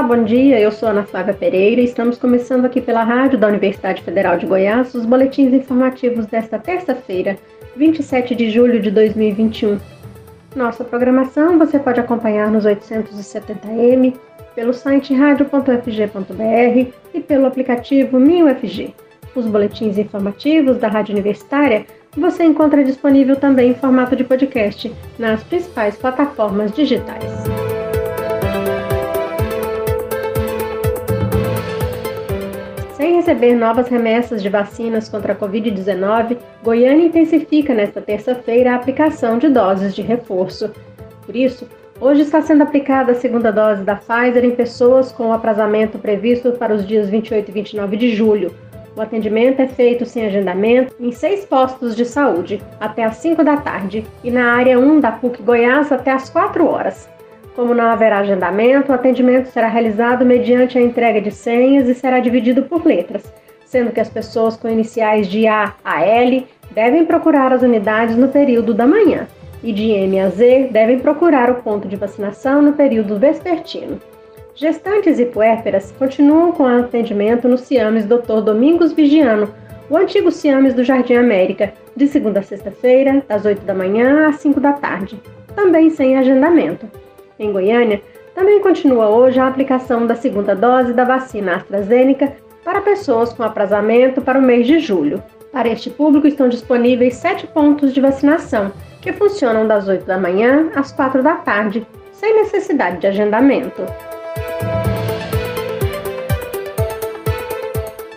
Olá, bom dia. Eu sou Ana Flávia Pereira e estamos começando aqui pela rádio da Universidade Federal de Goiás os boletins informativos desta terça-feira, 27 de julho de 2021. Nossa programação você pode acompanhar nos 870m, pelo site radio.fg.br e pelo aplicativo MinUFG. Os boletins informativos da Rádio Universitária você encontra disponível também em formato de podcast nas principais plataformas digitais. Receber novas remessas de vacinas contra a Covid-19, Goiânia intensifica nesta terça-feira a aplicação de doses de reforço. Por isso, hoje está sendo aplicada a segunda dose da Pfizer em pessoas com o aprazamento previsto para os dias 28 e 29 de julho. O atendimento é feito sem agendamento em seis postos de saúde, até às 5 da tarde, e na área 1 da PUC Goiás até às 4 horas. Como não haverá agendamento, o atendimento será realizado mediante a entrega de senhas e será dividido por letras, sendo que as pessoas com iniciais de A a L devem procurar as unidades no período da manhã e de M a Z devem procurar o ponto de vacinação no período vespertino. Gestantes e puérperas continuam com atendimento no Ciames Dr. Domingos Vigiano, o antigo Ciames do Jardim América, de segunda a sexta-feira, das 8 da manhã às 5 da tarde, também sem agendamento. Em Goiânia, também continua hoje a aplicação da segunda dose da vacina AstraZeneca para pessoas com aprazamento para o mês de julho. Para este público estão disponíveis sete pontos de vacinação, que funcionam das 8 da manhã às 4 da tarde, sem necessidade de agendamento.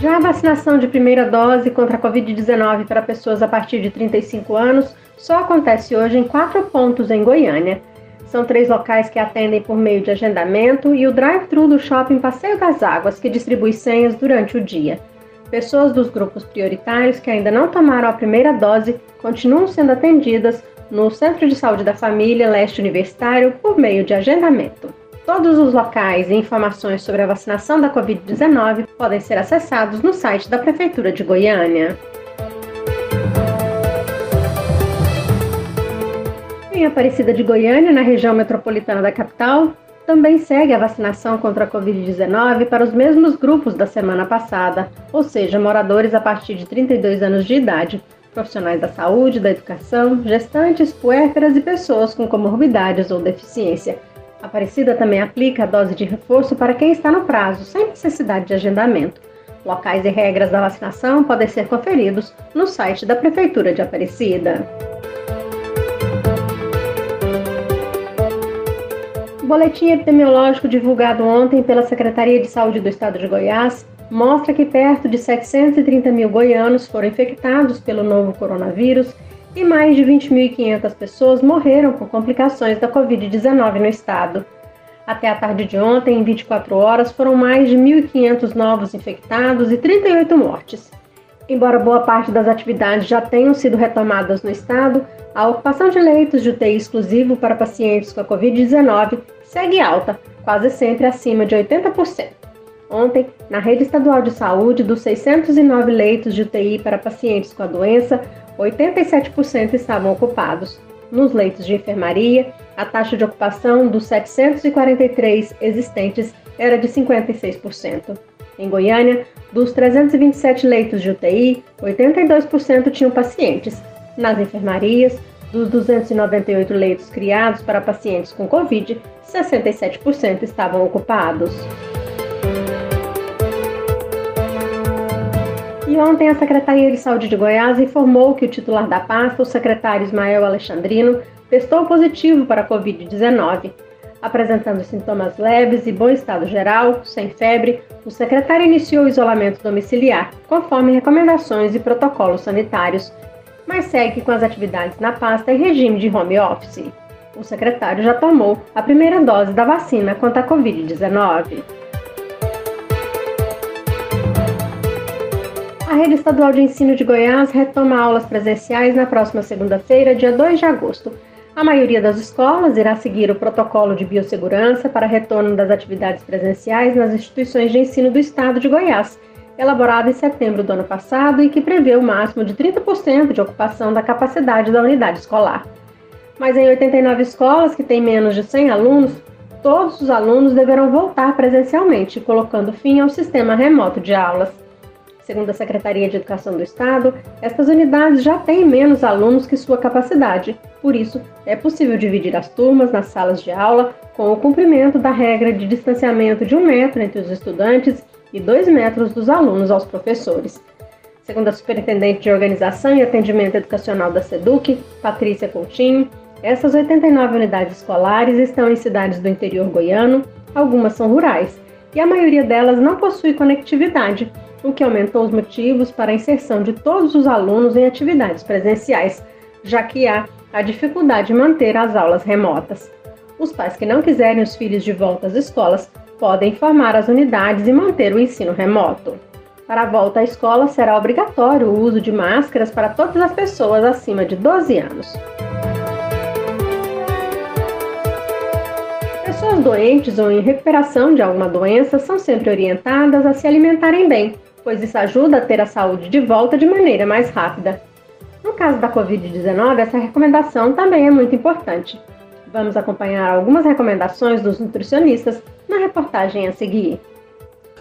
Já a vacinação de primeira dose contra a Covid-19 para pessoas a partir de 35 anos só acontece hoje em quatro pontos em Goiânia. São três locais que atendem por meio de agendamento e o drive-thru do shopping Passeio das Águas, que distribui senhas durante o dia. Pessoas dos grupos prioritários que ainda não tomaram a primeira dose continuam sendo atendidas no Centro de Saúde da Família Leste Universitário por meio de agendamento. Todos os locais e informações sobre a vacinação da Covid-19 podem ser acessados no site da Prefeitura de Goiânia. Em Aparecida de Goiânia, na região metropolitana da capital, também segue a vacinação contra a Covid-19 para os mesmos grupos da semana passada, ou seja, moradores a partir de 32 anos de idade, profissionais da saúde, da educação, gestantes, puérperas e pessoas com comorbidades ou deficiência Aparecida também aplica a dose de reforço para quem está no prazo, sem necessidade de agendamento. Locais e regras da vacinação podem ser conferidos no site da Prefeitura de Aparecida. Boletim epidemiológico divulgado ontem pela Secretaria de Saúde do Estado de Goiás mostra que perto de 730 mil goianos foram infectados pelo novo coronavírus e mais de 20.500 pessoas morreram por complicações da Covid-19 no estado. Até a tarde de ontem, em 24 horas, foram mais de 1.500 novos infectados e 38 mortes. Embora boa parte das atividades já tenham sido retomadas no estado, a ocupação de leitos de UTI exclusivo para pacientes com a Covid-19 segue alta, quase sempre acima de 80%. Ontem, na rede estadual de saúde, dos 609 leitos de UTI para pacientes com a doença, 87% estavam ocupados. Nos leitos de enfermaria, a taxa de ocupação dos 743 existentes era de 56%. Em Goiânia, dos 327 leitos de UTI, 82% tinham pacientes. Nas enfermarias, dos 298 leitos criados para pacientes com Covid, 67% estavam ocupados. E ontem a Secretaria de Saúde de Goiás informou que o titular da pasta, o secretário Ismael Alexandrino, testou positivo para a Covid-19. Apresentando sintomas leves e bom estado geral, sem febre, o secretário iniciou o isolamento domiciliar, conforme recomendações e protocolos sanitários, mas segue com as atividades na pasta em regime de home office. O secretário já tomou a primeira dose da vacina contra a Covid-19. A Rede Estadual de Ensino de Goiás retoma aulas presenciais na próxima segunda-feira, dia 2 de agosto. A maioria das escolas irá seguir o protocolo de biossegurança para retorno das atividades presenciais nas instituições de ensino do estado de Goiás, elaborado em setembro do ano passado e que prevê o máximo de 30% de ocupação da capacidade da unidade escolar. Mas em 89 escolas que têm menos de 100 alunos, todos os alunos deverão voltar presencialmente, colocando fim ao sistema remoto de aulas. Segundo a Secretaria de Educação do Estado, estas unidades já têm menos alunos que sua capacidade, por isso, é possível dividir as turmas nas salas de aula com o cumprimento da regra de distanciamento de um metro entre os estudantes e dois metros dos alunos aos professores. Segundo a Superintendente de Organização e Atendimento Educacional da SEDUC, Patrícia Coutinho, essas 89 unidades escolares estão em cidades do interior goiano, algumas são rurais, e a maioria delas não possui conectividade, o que aumentou os motivos para a inserção de todos os alunos em atividades presenciais, já que há a dificuldade de manter as aulas remotas. Os pais que não quiserem os filhos de volta às escolas podem informar as unidades e manter o ensino remoto. Para a volta à escola, será obrigatório o uso de máscaras para todas as pessoas acima de 12 anos. Pessoas doentes ou em recuperação de alguma doença são sempre orientadas a se alimentarem bem, pois isso ajuda a ter a saúde de volta de maneira mais rápida. No caso da Covid-19, essa recomendação também é muito importante. Vamos acompanhar algumas recomendações dos nutricionistas na reportagem a seguir.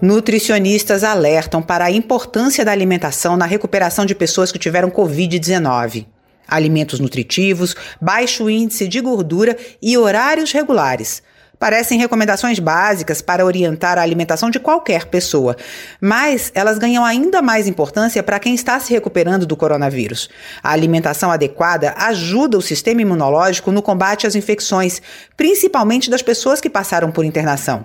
Nutricionistas alertam para a importância da alimentação na recuperação de pessoas que tiveram Covid-19. Alimentos nutritivos, baixo índice de gordura e horários regulares parecem recomendações básicas para orientar a alimentação de qualquer pessoa, mas elas ganham ainda mais importância para quem está se recuperando do coronavírus. A alimentação adequada ajuda o sistema imunológico no combate às infecções, principalmente das pessoas que passaram por internação.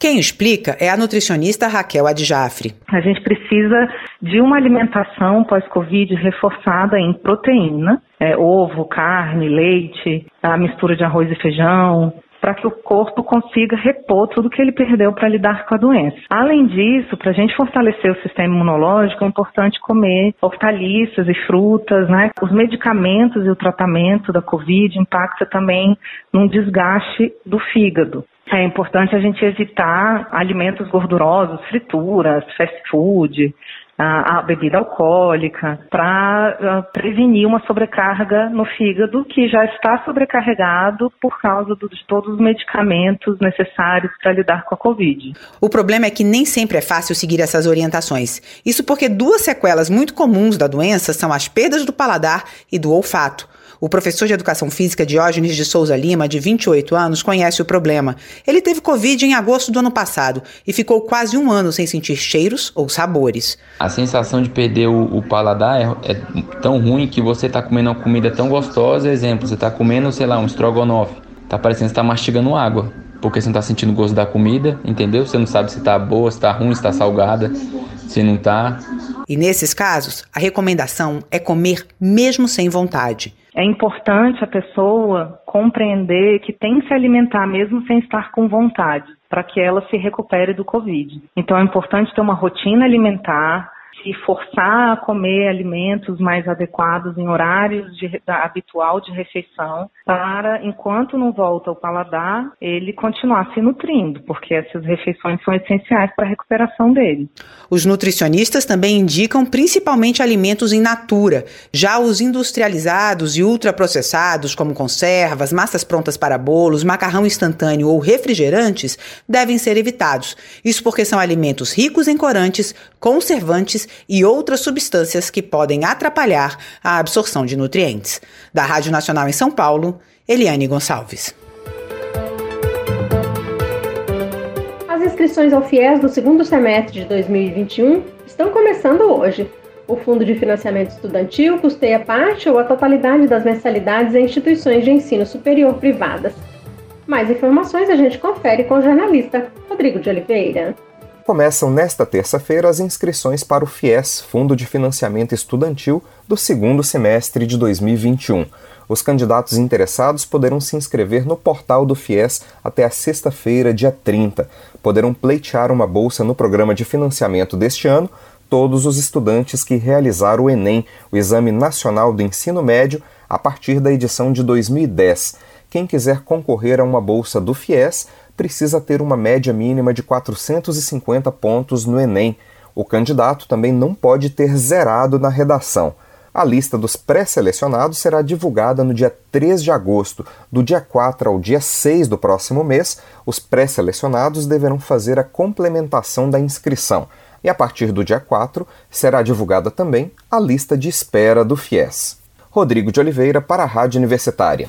Quem explica é a nutricionista Raquel Adjafre. A gente precisa de uma alimentação pós-Covid reforçada em proteína, é, ovo, carne, leite, a mistura de arroz e feijão, para que o corpo consiga repor tudo que ele perdeu para lidar com a doença. Além disso, para a gente fortalecer o sistema imunológico, é importante comer hortaliças e frutas, né? Os medicamentos e o tratamento da Covid impacta também num desgaste do fígado. É importante a gente evitar alimentos gordurosos, frituras, fast food, a, bebida alcoólica, para prevenir uma sobrecarga no fígado que já está sobrecarregado por causa do, de todos os medicamentos necessários para lidar com a Covid. O problema é que nem sempre é fácil seguir essas orientações. Isso porque duas sequelas muito comuns da doença são as perdas do paladar e do olfato. O professor de Educação Física Diógenes de Souza Lima, de 28 anos, conhece o problema. Ele teve Covid em agosto do ano passado e ficou quase um ano sem sentir cheiros ou sabores. A sensação de perder o, o paladar é, é, tão ruim que você está comendo uma comida tão gostosa. Exemplo, você está comendo, sei lá, um estrogonofe. Tá parecendo que está mastigando água porque você não está sentindo o gosto da comida, entendeu? Você não sabe se está boa, se está ruim, se está salgada, se não está. E nesses casos, a recomendação é comer mesmo sem vontade. É importante a pessoa compreender que tem que se alimentar mesmo sem estar com vontade, para que ela se recupere do Covid. Então é importante ter uma rotina alimentar, se forçar a comer alimentos mais adequados em horários de, da, habitual de refeição, para, enquanto não volta ao paladar, ele continuar se nutrindo, porque essas refeições são essenciais para a recuperação dele. Os nutricionistas também indicam principalmente alimentos in natura. Já os industrializados e ultraprocessados, como conservas, massas prontas para bolos, macarrão instantâneo ou refrigerantes, devem ser evitados. Isso porque são alimentos ricos em corantes, conservantes e outras substâncias que podem atrapalhar a absorção de nutrientes. Da Rádio Nacional em São Paulo, Eliane Gonçalves. As inscrições ao FIES do segundo semestre de 2021 estão começando hoje. O Fundo de Financiamento Estudantil custeia parte ou a totalidade das mensalidades em instituições de ensino superior privadas. Mais informações a gente confere com o jornalista Rodrigo de Oliveira. Começam nesta terça-feira as inscrições para o FIES, Fundo de Financiamento Estudantil, do segundo semestre de 2021. Os candidatos interessados poderão se inscrever no portal do FIES até a sexta-feira, dia 30. Poderão pleitear uma bolsa no programa de financiamento deste ano todos os estudantes que realizaram o Enem, o Exame Nacional do Ensino Médio, a partir da edição de 2010. Quem quiser concorrer a uma bolsa do FIES precisa ter uma média mínima de 450 pontos no Enem. O candidato também não pode ter zerado na redação. A lista dos pré-selecionados será divulgada no dia 3 de agosto. Do dia 4 ao dia 6 do próximo mês, os pré-selecionados deverão fazer a complementação da inscrição. E a partir do dia 4 será divulgada também a lista de espera do FIES. Rodrigo de Oliveira para a Rádio Universitária.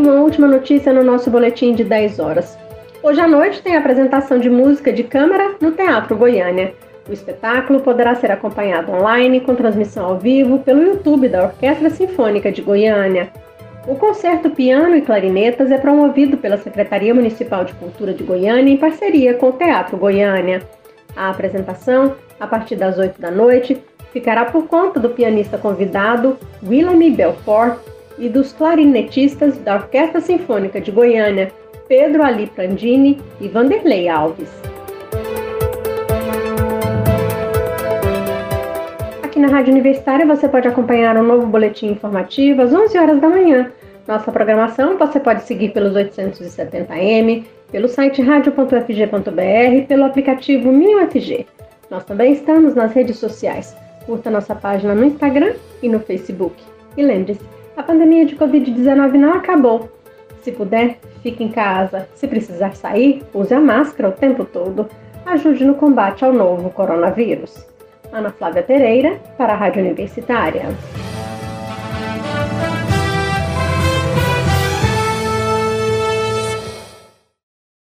Uma última notícia no nosso boletim de 10 horas. Hoje à noite tem a apresentação de música de câmara no Teatro Goiânia. O espetáculo poderá ser acompanhado online com transmissão ao vivo pelo YouTube da Orquestra Sinfônica de Goiânia. O concerto Piano e Clarinetas é promovido pela Secretaria Municipal de Cultura de Goiânia em parceria com o Teatro Goiânia. A apresentação, a partir das 8 da noite, ficará por conta do pianista convidado Willem Belfort e dos clarinetistas da Orquestra Sinfônica de Goiânia, Pedro Ali Prandini e Vanderlei Alves. Aqui na Rádio Universitária você pode acompanhar um novo boletim informativo às 11 horas da manhã. Nossa programação você pode seguir pelos 870m, pelo site radio.fg.br, pelo aplicativo MinUFG. Nós também estamos nas redes sociais. Curta nossa página no Instagram e no Facebook. E lembre-se, a pandemia de Covid-19 não acabou. Se puder, fique em casa. Se precisar sair, use a máscara o tempo todo. Ajude no combate ao novo coronavírus. Ana Flávia Pereira, para a Rádio Universitária.